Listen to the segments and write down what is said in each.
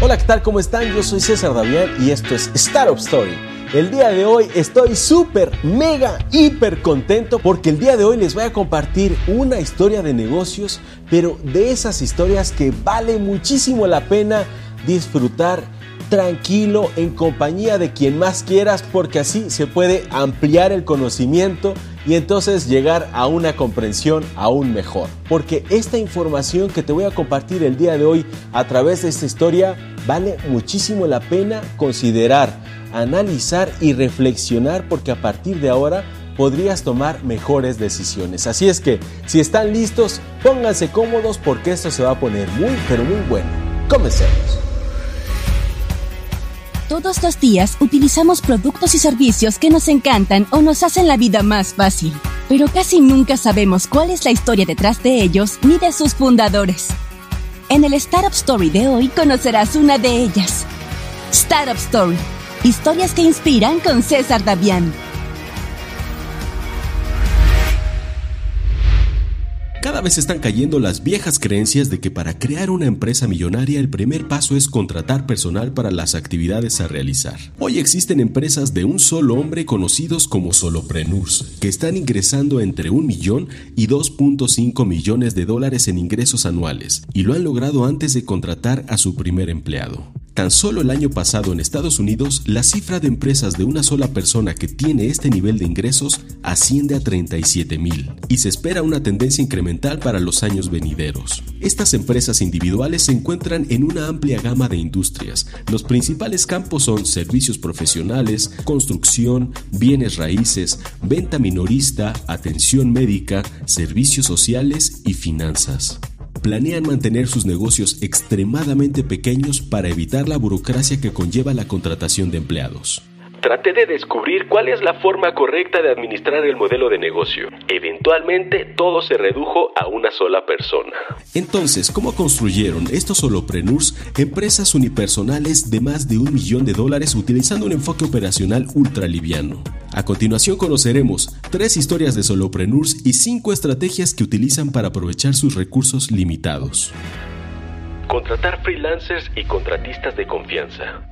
Hola, ¿qué tal? ¿Cómo están? Yo soy César Davián y esto es Startup Story. El día de hoy estoy súper, mega, hiper contento porque el día de hoy les voy a compartir una historia de negocios, pero de esas historias que vale muchísimo la pena disfrutar tranquilo en compañía de quien más quieras porque así se puede ampliar el conocimiento y entonces llegar a una comprensión aún mejor. Porque esta información que te voy a compartir el día de hoy a través de esta historia vale muchísimo la pena considerar, analizar y reflexionar porque a partir de ahora podrías tomar mejores decisiones. Así es que si están listos, pónganse cómodos porque esto se va a poner muy pero muy bueno. Comencemos. Todos los días utilizamos productos y servicios que nos encantan o nos hacen la vida más fácil, pero casi nunca sabemos cuál es la historia detrás de ellos ni de sus fundadores. En el Startup Story de hoy conocerás una de ellas. Startup Story. Historias que inspiran con César Davián. Cada vez están cayendo las viejas creencias de que para crear una empresa millonaria el primer paso es contratar personal para las actividades a realizar. Hoy existen empresas de un solo hombre conocidos como solopreneurs, que están ingresando entre un millón y 2.5 millones de dólares en ingresos anuales, y lo han logrado antes de contratar a su primer empleado. Tan solo el año pasado en Estados Unidos, la cifra de empresas de una sola persona que tiene este nivel de ingresos asciende a 37 mil y se espera una tendencia incremental para los años venideros. Estas empresas individuales se encuentran en una amplia gama de industrias. Los principales campos son servicios profesionales, construcción, bienes raíces, venta minorista, atención médica, servicios sociales y finanzas planean mantener sus negocios extremadamente pequeños para evitar la burocracia que conlleva la contratación de empleados. Traté de descubrir cuál es la forma correcta de administrar el modelo de negocio. Eventualmente todo se redujo a una sola persona. Entonces, ¿cómo construyeron estos solopreneurs empresas unipersonales de más de un millón de dólares utilizando un enfoque operacional ultra liviano? A continuación conoceremos tres historias de solopreneurs y cinco estrategias que utilizan para aprovechar sus recursos limitados. Contratar freelancers y contratistas de confianza.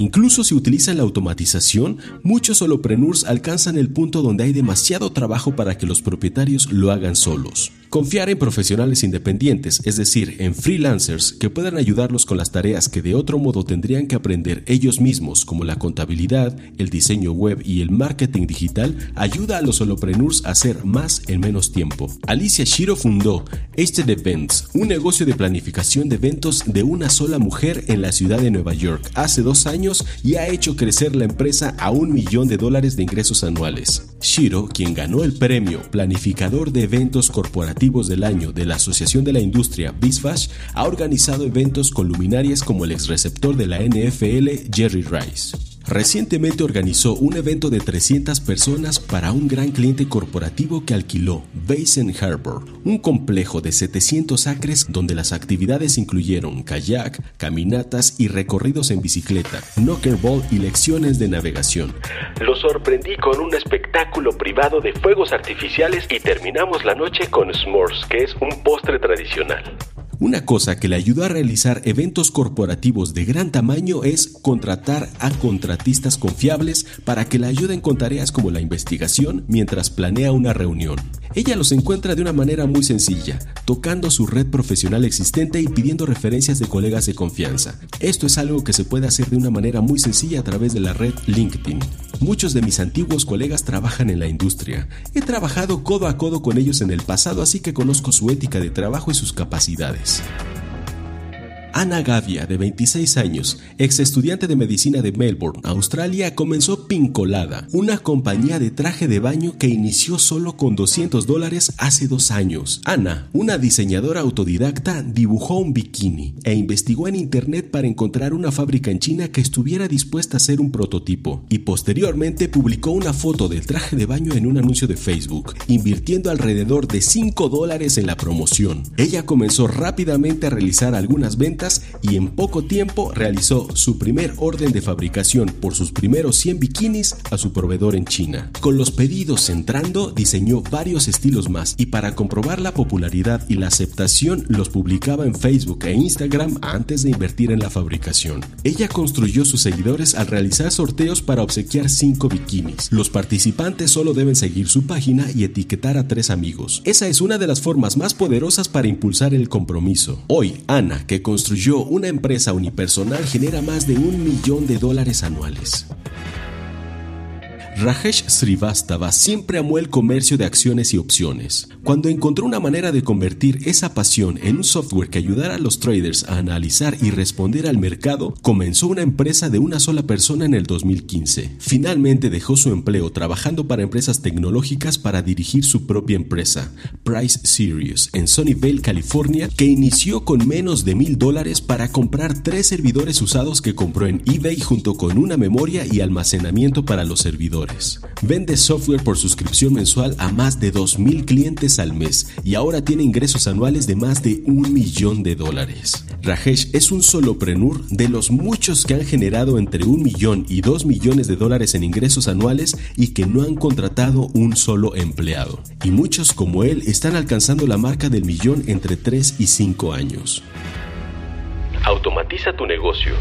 Incluso si utilizan la automatización, muchos solopreneurs alcanzan el punto donde hay demasiado trabajo para que los propietarios lo hagan solos. Confiar en profesionales independientes, es decir, en freelancers que puedan ayudarlos con las tareas que de otro modo tendrían que aprender ellos mismos, como la contabilidad, el diseño web y el marketing digital, ayuda a los solopreneurs a hacer más en menos tiempo. Alicia Shiro fundó Este Events, un negocio de planificación de eventos de una sola mujer en la ciudad de Nueva York hace dos años y ha hecho crecer la empresa a un millón de dólares de ingresos anuales. Shiro, quien ganó el premio Planificador de Eventos Corporativos del Año de la Asociación de la Industria BizFash, ha organizado eventos con luminarias como el ex receptor de la NFL Jerry Rice. Recientemente organizó un evento de 300 personas para un gran cliente corporativo que alquiló Basin Harbor, un complejo de 700 acres donde las actividades incluyeron kayak, caminatas y recorridos en bicicleta, knockerball y lecciones de navegación. Lo sorprendí con un espectáculo privado de fuegos artificiales y terminamos la noche con s'mores, que es un postre tradicional. Una cosa que le ayuda a realizar eventos corporativos de gran tamaño es contratar a contratistas confiables para que le ayuden con tareas como la investigación mientras planea una reunión. Ella los encuentra de una manera muy sencilla, tocando su red profesional existente y pidiendo referencias de colegas de confianza. Esto es algo que se puede hacer de una manera muy sencilla a través de la red LinkedIn. Muchos de mis antiguos colegas trabajan en la industria. He trabajado codo a codo con ellos en el pasado, así que conozco su ética de trabajo y sus capacidades. Ana Gavia, de 26 años, ex estudiante de medicina de Melbourne, Australia, comenzó Pincolada, una compañía de traje de baño que inició solo con 200 dólares hace dos años. Ana, una diseñadora autodidacta, dibujó un bikini e investigó en internet para encontrar una fábrica en China que estuviera dispuesta a hacer un prototipo y posteriormente publicó una foto del traje de baño en un anuncio de Facebook, invirtiendo alrededor de 5 dólares en la promoción. Ella comenzó rápidamente a realizar algunas ventas y en poco tiempo realizó su primer orden de fabricación por sus primeros 100 bikinis a su proveedor en China. Con los pedidos entrando, diseñó varios estilos más y para comprobar la popularidad y la aceptación los publicaba en Facebook e Instagram antes de invertir en la fabricación. Ella construyó sus seguidores al realizar sorteos para obsequiar 5 bikinis. Los participantes solo deben seguir su página y etiquetar a tres amigos. Esa es una de las formas más poderosas para impulsar el compromiso. Hoy, Ana, que construyó una empresa unipersonal, genera más de un millón de dólares anuales. Rajesh Srivastava siempre amó el comercio de acciones y opciones. Cuando encontró una manera de convertir esa pasión en un software que ayudara a los traders a analizar y responder al mercado, comenzó una empresa de una sola persona en el 2015. Finalmente dejó su empleo trabajando para empresas tecnológicas para dirigir su propia empresa, Price Series, en Sunnyvale, California, que inició con menos de mil dólares para comprar tres servidores usados que compró en eBay junto con una memoria y almacenamiento para los servidores. Vende software por suscripción mensual a más de 2.000 clientes al mes y ahora tiene ingresos anuales de más de un millón de dólares. Rajesh es un soloprenur de los muchos que han generado entre un millón y dos millones de dólares en ingresos anuales y que no han contratado un solo empleado. Y muchos como él están alcanzando la marca del millón entre 3 y 5 años. Automatiza tu negocio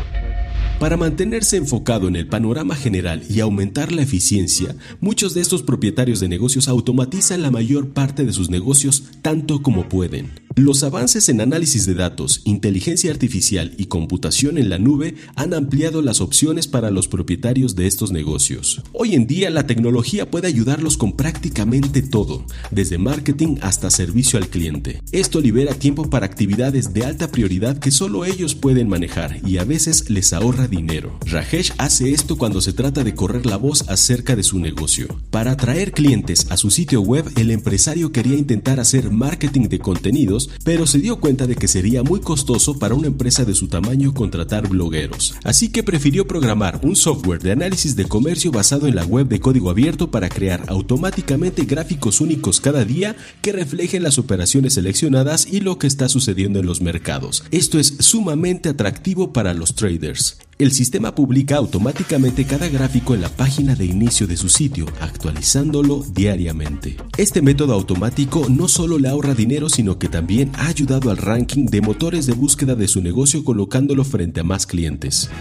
para mantenerse enfocado en el panorama general y aumentar la eficiencia, muchos de estos propietarios de negocios automatizan la mayor parte de sus negocios tanto como pueden. Los avances en análisis de datos, inteligencia artificial y computación en la nube han ampliado las opciones para los propietarios de estos negocios. Hoy en día la tecnología puede ayudarlos con prácticamente todo, desde marketing hasta servicio al cliente. Esto libera tiempo para actividades de alta prioridad que solo ellos pueden manejar y a veces les ahorra dinero. Rajesh hace esto cuando se trata de correr la voz acerca de su negocio. Para atraer clientes a su sitio web, el empresario quería intentar hacer marketing de contenidos pero se dio cuenta de que sería muy costoso para una empresa de su tamaño contratar blogueros. Así que prefirió programar un software de análisis de comercio basado en la web de código abierto para crear automáticamente gráficos únicos cada día que reflejen las operaciones seleccionadas y lo que está sucediendo en los mercados. Esto es sumamente atractivo para los traders. El sistema publica automáticamente cada gráfico en la página de inicio de su sitio, actualizándolo diariamente. Este método automático no solo le ahorra dinero, sino que también ha ayudado al ranking de motores de búsqueda de su negocio colocándolo frente a más clientes.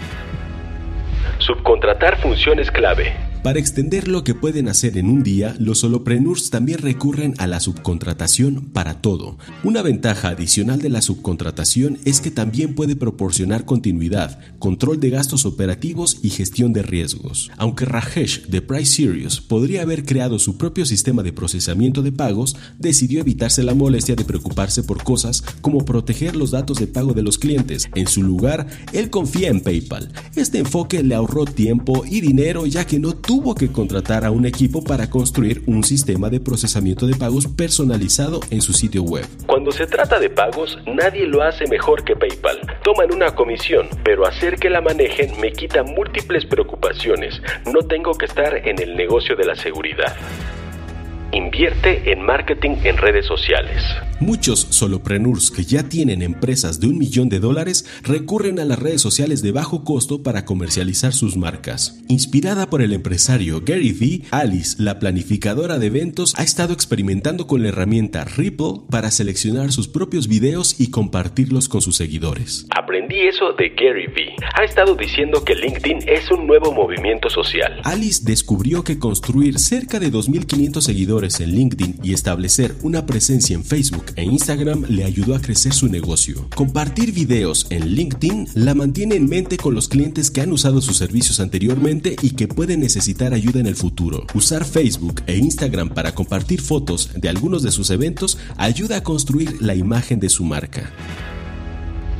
Subcontratar funciones clave. Para extender lo que pueden hacer en un día, los solopreneurs también recurren a la subcontratación para todo. Una ventaja adicional de la subcontratación es que también puede proporcionar continuidad, control de gastos operativos y gestión de riesgos. Aunque Rajesh de Price Series podría haber creado su propio sistema de procesamiento de pagos, decidió evitarse la molestia de preocuparse por cosas como proteger los datos de pago de los clientes. En su lugar, él confía en PayPal. Este enfoque le ahorró tiempo y dinero ya que no tuvo que contratar a un equipo para construir un sistema de procesamiento de pagos personalizado en su sitio web. Cuando se trata de pagos, nadie lo hace mejor que PayPal. Toman una comisión, pero hacer que la manejen me quita múltiples preocupaciones. No tengo que estar en el negocio de la seguridad. Invierte en marketing en redes sociales. Muchos solopreneurs que ya tienen empresas de un millón de dólares recurren a las redes sociales de bajo costo para comercializar sus marcas. Inspirada por el empresario Gary Vee, Alice, la planificadora de eventos, ha estado experimentando con la herramienta Ripple para seleccionar sus propios videos y compartirlos con sus seguidores. Aprendí eso de Gary Vee. Ha estado diciendo que LinkedIn es un nuevo movimiento social. Alice descubrió que construir cerca de 2.500 seguidores en LinkedIn y establecer una presencia en Facebook e Instagram le ayudó a crecer su negocio. Compartir videos en LinkedIn la mantiene en mente con los clientes que han usado sus servicios anteriormente y que pueden necesitar ayuda en el futuro. Usar Facebook e Instagram para compartir fotos de algunos de sus eventos ayuda a construir la imagen de su marca.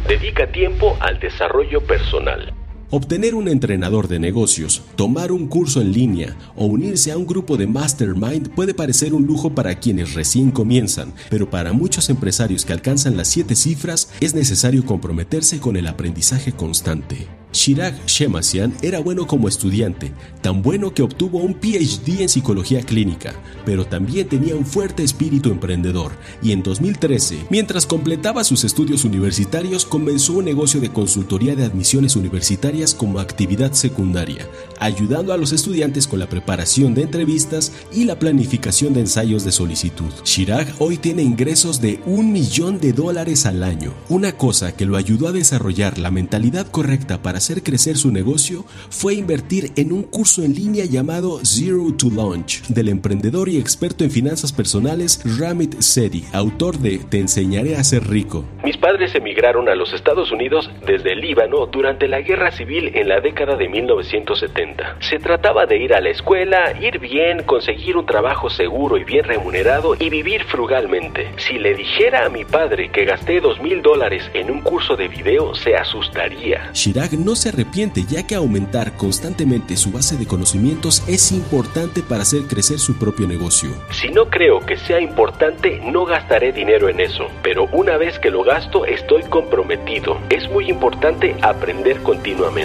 Dedica tiempo al desarrollo personal. Obtener un entrenador de negocios, tomar un curso en línea o unirse a un grupo de mastermind puede parecer un lujo para quienes recién comienzan, pero para muchos empresarios que alcanzan las siete cifras es necesario comprometerse con el aprendizaje constante. Chirag Shemasian era bueno como estudiante, tan bueno que obtuvo un PhD en psicología clínica, pero también tenía un fuerte espíritu emprendedor y en 2013, mientras completaba sus estudios universitarios, comenzó un negocio de consultoría de admisiones universitarias como actividad secundaria, ayudando a los estudiantes con la preparación de entrevistas y la planificación de ensayos de solicitud. Chirag hoy tiene ingresos de un millón de dólares al año, una cosa que lo ayudó a desarrollar la mentalidad correcta para hacer crecer su negocio fue invertir en un curso en línea llamado Zero to Launch del emprendedor y experto en finanzas personales Ramit Sethi, autor de Te enseñaré a ser rico. Mis padres emigraron a los Estados Unidos desde el Líbano durante la guerra civil en la década de 1970. Se trataba de ir a la escuela, ir bien, conseguir un trabajo seguro y bien remunerado y vivir frugalmente. Si le dijera a mi padre que gasté dos mil dólares en un curso de video, se asustaría. Chirag no se arrepiente ya que aumentar constantemente su base de conocimientos es importante para hacer crecer su propio negocio. Si no creo que sea importante, no gastaré dinero en eso, pero una vez que lo gasto estoy comprometido. Es muy importante aprender continuamente.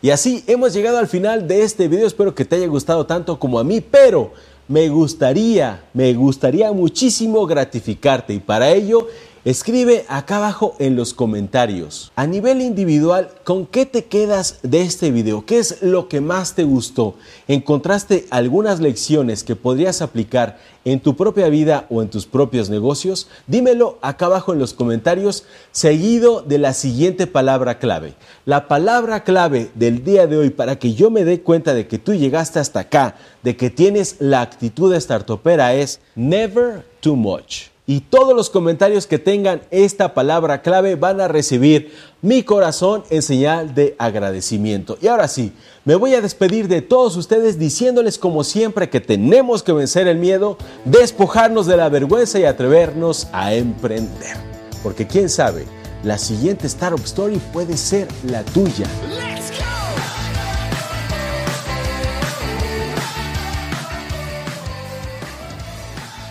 Y así hemos llegado al final de este video, espero que te haya gustado tanto como a mí, pero me gustaría, me gustaría muchísimo gratificarte. Y para ello Escribe acá abajo en los comentarios. A nivel individual, ¿con qué te quedas de este video? ¿Qué es lo que más te gustó? ¿Encontraste algunas lecciones que podrías aplicar en tu propia vida o en tus propios negocios? Dímelo acá abajo en los comentarios, seguido de la siguiente palabra clave. La palabra clave del día de hoy para que yo me dé cuenta de que tú llegaste hasta acá, de que tienes la actitud de startupera es never too much y todos los comentarios que tengan esta palabra clave van a recibir mi corazón en señal de agradecimiento. Y ahora sí, me voy a despedir de todos ustedes diciéndoles como siempre que tenemos que vencer el miedo, despojarnos de la vergüenza y atrevernos a emprender. Porque quién sabe, la siguiente Startup Story puede ser la tuya.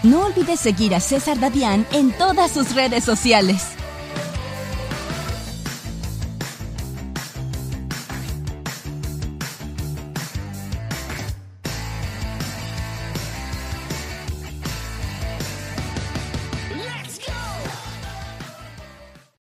No olvides seguir a César Davián en todas sus redes sociales.